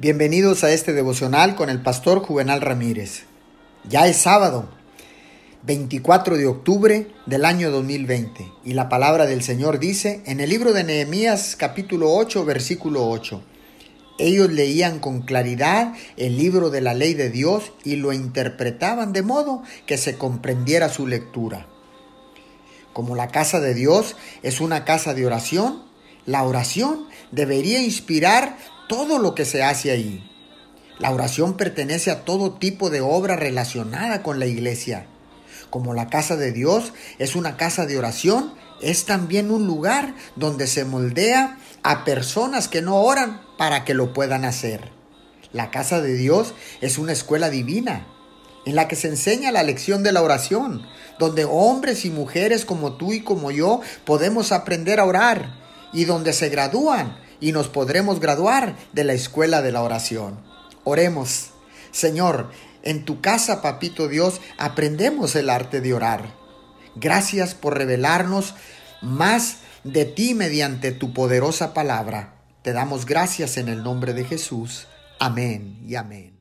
Bienvenidos a este devocional con el pastor Juvenal Ramírez. Ya es sábado, 24 de octubre del año 2020, y la palabra del Señor dice en el libro de Nehemías capítulo 8 versículo 8. Ellos leían con claridad el libro de la ley de Dios y lo interpretaban de modo que se comprendiera su lectura. Como la casa de Dios es una casa de oración, la oración debería inspirar todo lo que se hace ahí. La oración pertenece a todo tipo de obra relacionada con la iglesia. Como la casa de Dios es una casa de oración, es también un lugar donde se moldea a personas que no oran para que lo puedan hacer. La casa de Dios es una escuela divina en la que se enseña la lección de la oración, donde hombres y mujeres como tú y como yo podemos aprender a orar y donde se gradúan y nos podremos graduar de la escuela de la oración. Oremos. Señor, en tu casa, papito Dios, aprendemos el arte de orar. Gracias por revelarnos más de ti mediante tu poderosa palabra. Te damos gracias en el nombre de Jesús. Amén y amén.